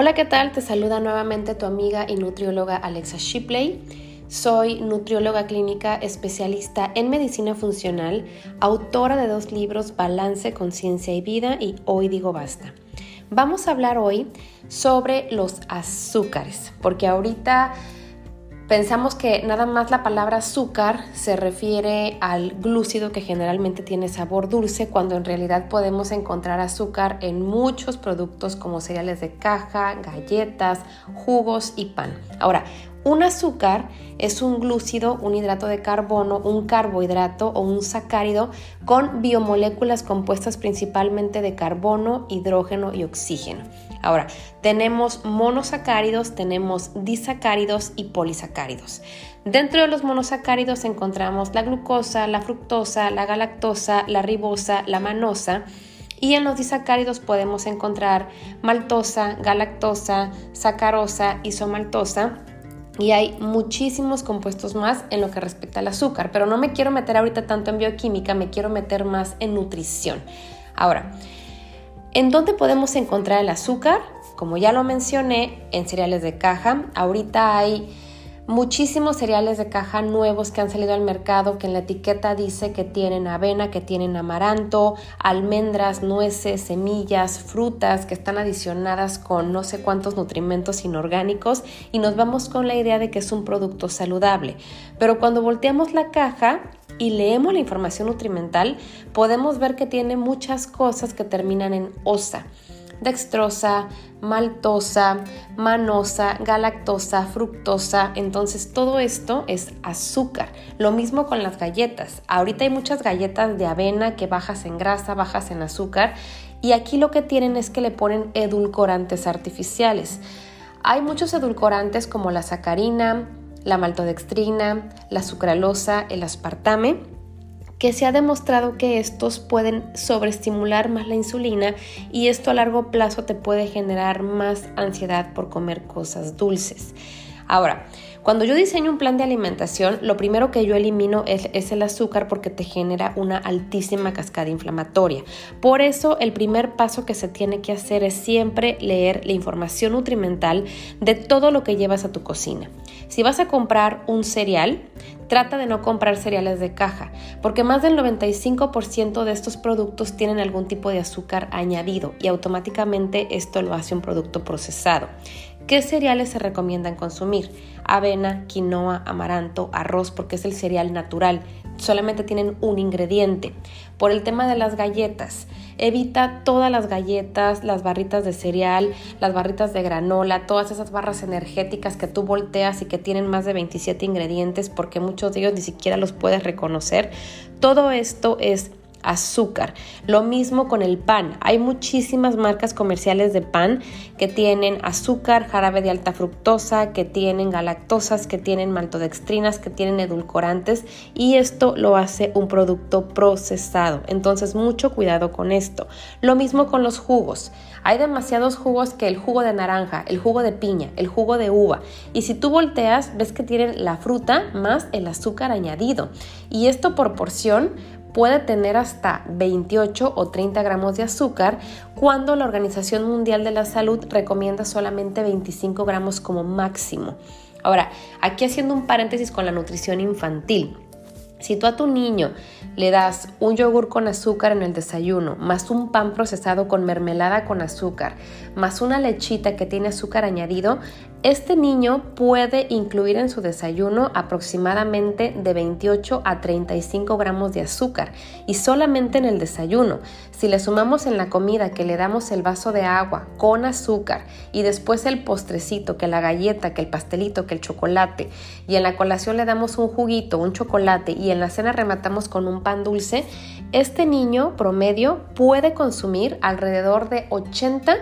Hola, ¿qué tal? Te saluda nuevamente tu amiga y nutrióloga Alexa Shipley. Soy nutrióloga clínica especialista en medicina funcional, autora de dos libros Balance, Conciencia y Vida y Hoy digo basta. Vamos a hablar hoy sobre los azúcares, porque ahorita Pensamos que nada más la palabra azúcar se refiere al glúcido que generalmente tiene sabor dulce, cuando en realidad podemos encontrar azúcar en muchos productos como cereales de caja, galletas, jugos y pan. Ahora, un azúcar es un glúcido, un hidrato de carbono, un carbohidrato o un sacárido con biomoléculas compuestas principalmente de carbono, hidrógeno y oxígeno. Ahora, tenemos monosacáridos, tenemos disacáridos y polisacáridos. Dentro de los monosacáridos encontramos la glucosa, la fructosa, la galactosa, la ribosa, la manosa. Y en los disacáridos podemos encontrar maltosa, galactosa, sacarosa, isomaltosa y hay muchísimos compuestos más en lo que respecta al azúcar, pero no me quiero meter ahorita tanto en bioquímica, me quiero meter más en nutrición. Ahora, ¿en dónde podemos encontrar el azúcar? Como ya lo mencioné, en cereales de caja. Ahorita hay muchísimos cereales de caja nuevos que han salido al mercado que en la etiqueta dice que tienen avena, que tienen amaranto, almendras, nueces, semillas, frutas que están adicionadas con no sé cuántos nutrimentos inorgánicos y nos vamos con la idea de que es un producto saludable. Pero cuando volteamos la caja y leemos la información nutrimental, podemos ver que tiene muchas cosas que terminan en osa dextrosa, maltosa, manosa, galactosa, fructosa. Entonces todo esto es azúcar. Lo mismo con las galletas. Ahorita hay muchas galletas de avena que bajas en grasa, bajas en azúcar. Y aquí lo que tienen es que le ponen edulcorantes artificiales. Hay muchos edulcorantes como la sacarina, la maltodextrina, la sucralosa, el aspartame que se ha demostrado que estos pueden sobreestimular más la insulina y esto a largo plazo te puede generar más ansiedad por comer cosas dulces. Ahora, cuando yo diseño un plan de alimentación, lo primero que yo elimino es, el azúcar porque te genera una altísima cascada inflamatoria. Por eso el primer paso que se tiene que hacer es siempre leer la información nutrimental de todo lo que llevas a tu cocina. Si vas a comprar un cereal, trata de no comprar cereales de caja, porque más del 95% de estos productos tienen algún tipo de azúcar añadido y automáticamente esto lo hace un producto procesado. ¿Qué cereales se recomiendan consumir? Avena, quinoa, amaranto, arroz, porque es el cereal natural. Solamente tienen un ingrediente. Por el tema de las galletas, evita todas las galletas, las barritas de cereal, las barritas de granola, todas esas barras energéticas que tú volteas y que tienen más de 27 ingredientes porque muchos de ellos ni siquiera los puedes reconocer. Todo esto es azúcar. Lo mismo con el pan. Hay muchísimas marcas comerciales de pan que tienen azúcar, jarabe de alta fructosa, que tienen galactosas, que tienen maltodextrinas, que tienen edulcorantes y esto lo hace un producto procesado. Entonces mucho cuidado con esto. Lo mismo con los jugos. Hay demasiados jugos que el jugo de naranja, el jugo de piña, el jugo de uva. Y si tú volteas, ves que tienen la fruta más el azúcar añadido. Y esto por porción puede tener hasta 28 o 30 gramos de azúcar cuando la Organización Mundial de la Salud recomienda solamente 25 gramos como máximo. Ahora, aquí haciendo un paréntesis con la nutrición infantil. Si tú a tu niño le das un yogur con azúcar en el desayuno, más un pan procesado con mermelada con azúcar, más una lechita que tiene azúcar añadido, este niño puede incluir en su desayuno aproximadamente de 28 a 35 gramos de azúcar y solamente en el desayuno. Si le sumamos en la comida que le damos el vaso de agua con azúcar y después el postrecito, que la galleta, que el pastelito, que el chocolate y en la colación le damos un juguito, un chocolate y en la cena rematamos con un pan dulce, este niño promedio puede consumir alrededor de 80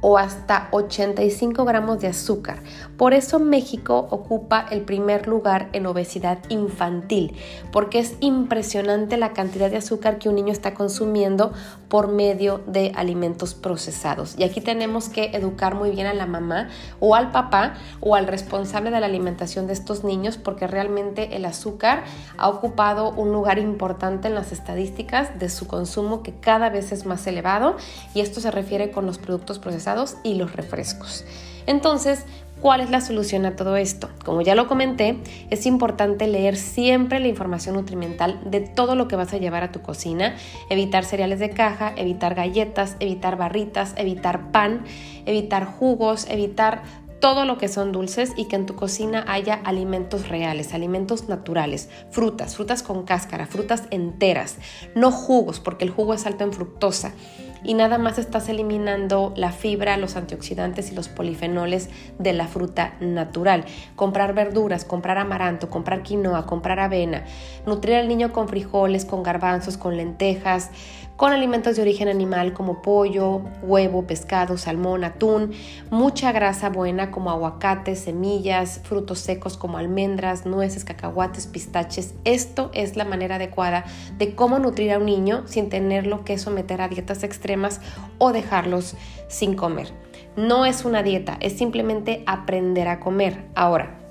o hasta 85 gramos de azúcar. Por eso México ocupa el primer lugar en obesidad infantil, porque es impresionante la cantidad de azúcar que un niño está consumiendo por medio de alimentos procesados. Y aquí tenemos que educar muy bien a la mamá o al papá o al responsable de la alimentación de estos niños, porque realmente el azúcar ha ocupado un lugar importante en las estadísticas de su consumo que cada vez es más elevado y esto se refiere con los productos procesados y los refrescos. Entonces, ¿Cuál es la solución a todo esto? Como ya lo comenté, es importante leer siempre la información nutrimental de todo lo que vas a llevar a tu cocina, evitar cereales de caja, evitar galletas, evitar barritas, evitar pan, evitar jugos, evitar todo lo que son dulces y que en tu cocina haya alimentos reales, alimentos naturales, frutas, frutas con cáscara, frutas enteras, no jugos, porque el jugo es alto en fructosa y nada más estás eliminando la fibra, los antioxidantes y los polifenoles de la fruta natural. Comprar verduras, comprar amaranto, comprar quinoa, comprar avena, nutrir al niño con frijoles, con garbanzos, con lentejas, con alimentos de origen animal como pollo, huevo, pescado, salmón, atún, mucha grasa buena como aguacates, semillas, frutos secos como almendras, nueces, cacahuates, pistaches. Esto es la manera adecuada de cómo nutrir a un niño sin tenerlo que someter a dietas extremas o dejarlos sin comer. No es una dieta, es simplemente aprender a comer. Ahora,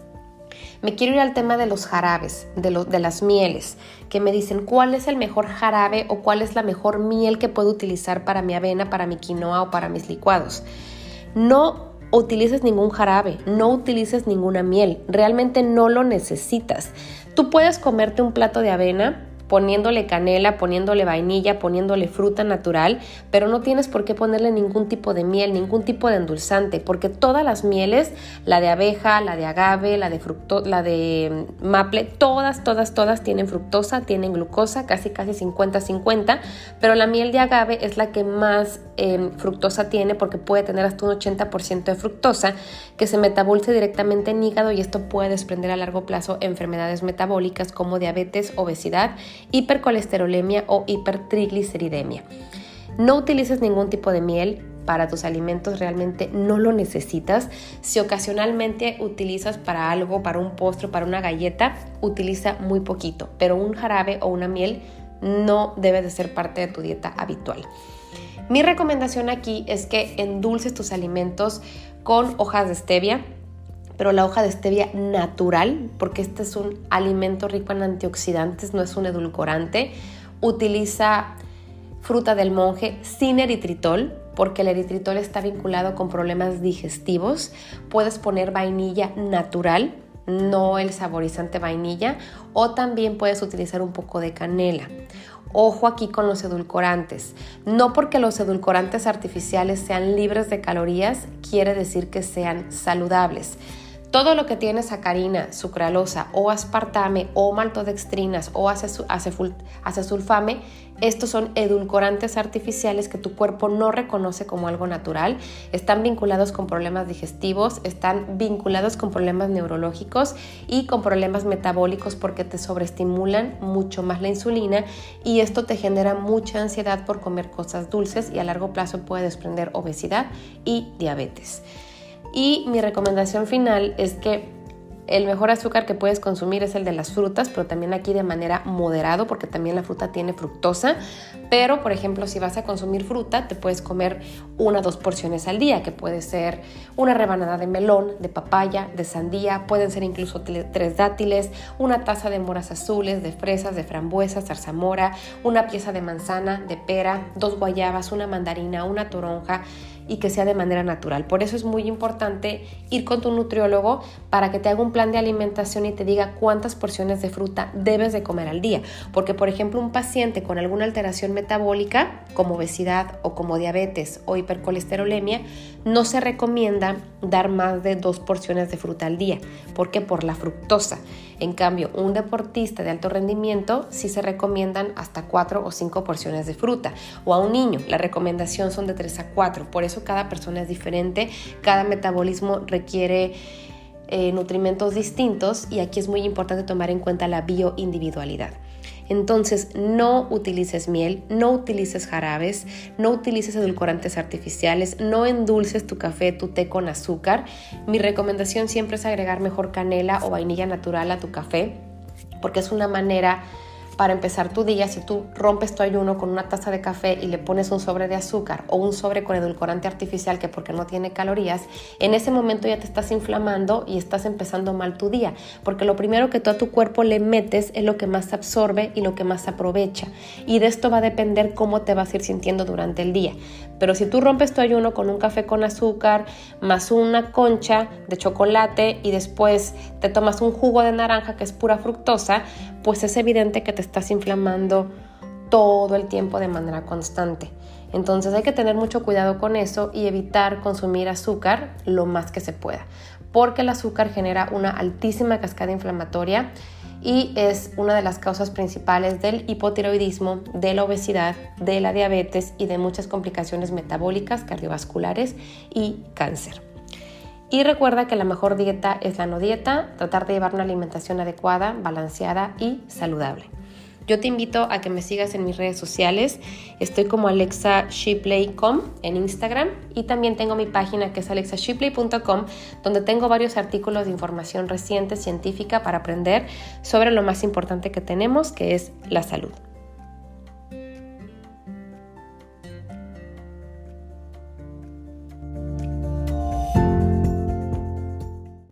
me quiero ir al tema de los jarabes, de, de las mieles, que me dicen cuál es el mejor jarabe o cuál es la mejor miel que puedo utilizar para mi avena, para mi quinoa o para mis licuados. No utilices ningún jarabe, no utilices ninguna miel, realmente no lo necesitas. Tú puedes comerte un plato de avena poniéndole canela, poniéndole vainilla, poniéndole fruta natural, pero no tienes por qué ponerle ningún tipo de miel, ningún tipo de endulzante, porque todas las mieles, la de abeja, la de agave, la de fructo, la de mm, maple, todas, todas, todas tienen fructosa, tienen glucosa, casi casi 50-50, pero la miel de agave es la que más em, fructosa tiene porque puede tener hasta un 80% de fructosa que se metaboliza directamente en hígado y esto puede desprender a largo plazo enfermedades metabólicas como diabetes, obesidad hipercolesterolemia o hipertrigliceridemia. No utilices ningún tipo de miel para tus alimentos, realmente no lo necesitas. Si ocasionalmente utilizas para algo, para un postre, para una galleta, utiliza muy poquito, pero un jarabe o una miel no debe de ser parte de tu dieta habitual. Mi recomendación aquí es que endulces tus alimentos con hojas de stevia, pero la hoja de stevia natural, porque este es un alimento rico en antioxidantes, no es un edulcorante. Utiliza fruta del monje sin eritritol, porque el eritritol está vinculado con problemas digestivos. Puedes poner vainilla natural, no el saborizante vainilla, o también puedes utilizar un poco de canela. Ojo aquí con los edulcorantes. No porque los edulcorantes artificiales sean libres de calorías, quiere decir que sean saludables. Todo lo que tiene sacarina, sucralosa o aspartame o maltodextrinas o acesulfame, estos son edulcorantes artificiales que tu cuerpo no reconoce como algo natural. Están vinculados con problemas digestivos, están vinculados con problemas neurológicos y con problemas metabólicos porque te sobreestimulan mucho más la insulina y esto te genera mucha ansiedad por comer cosas dulces y a largo plazo puede desprender obesidad y diabetes. Y mi recomendación final es que el mejor azúcar que puedes consumir es el de las frutas, pero también aquí de manera moderado, porque también la fruta tiene fructosa. Pero, por ejemplo, si vas a consumir fruta, te puedes comer una o dos porciones al día, que puede ser una rebanada de melón, de papaya, de sandía, pueden ser incluso tres dátiles, una taza de moras azules, de fresas, de frambuesas, zarzamora, una pieza de manzana, de pera, dos guayabas, una mandarina, una toronja y que sea de manera natural. Por eso es muy importante ir con tu nutriólogo para que te haga un plan de alimentación y te diga cuántas porciones de fruta debes de comer al día. Porque, por ejemplo, un paciente con alguna alteración metabólica, como obesidad o como diabetes o hipercolesterolemia, no se recomienda dar más de dos porciones de fruta al día. porque Por la fructosa. En cambio, un deportista de alto rendimiento sí se recomiendan hasta cuatro o cinco porciones de fruta. O a un niño, la recomendación son de tres a cuatro. Por eso cada persona es diferente, cada metabolismo requiere eh, nutrimentos distintos y aquí es muy importante tomar en cuenta la bioindividualidad. Entonces, no utilices miel, no utilices jarabes, no utilices edulcorantes artificiales, no endulces tu café, tu té con azúcar. Mi recomendación siempre es agregar mejor canela o vainilla natural a tu café, porque es una manera para empezar tu día, si tú rompes tu ayuno con una taza de café y le pones un sobre de azúcar o un sobre con edulcorante artificial que porque no tiene calorías, en ese momento ya te estás inflamando y estás empezando mal tu día, porque lo primero que tú a tu cuerpo le metes es lo que más absorbe y lo que más aprovecha. Y de esto va a depender cómo te vas a ir sintiendo durante el día. Pero si tú rompes tu ayuno con un café con azúcar, más una concha de chocolate y después te tomas un jugo de naranja que es pura fructosa, pues es evidente que te estás inflamando todo el tiempo de manera constante. Entonces hay que tener mucho cuidado con eso y evitar consumir azúcar lo más que se pueda, porque el azúcar genera una altísima cascada inflamatoria y es una de las causas principales del hipotiroidismo, de la obesidad, de la diabetes y de muchas complicaciones metabólicas, cardiovasculares y cáncer. Y recuerda que la mejor dieta es la no dieta, tratar de llevar una alimentación adecuada, balanceada y saludable. Yo te invito a que me sigas en mis redes sociales. Estoy como alexashipley.com en Instagram y también tengo mi página que es alexashipley.com donde tengo varios artículos de información reciente científica para aprender sobre lo más importante que tenemos, que es la salud.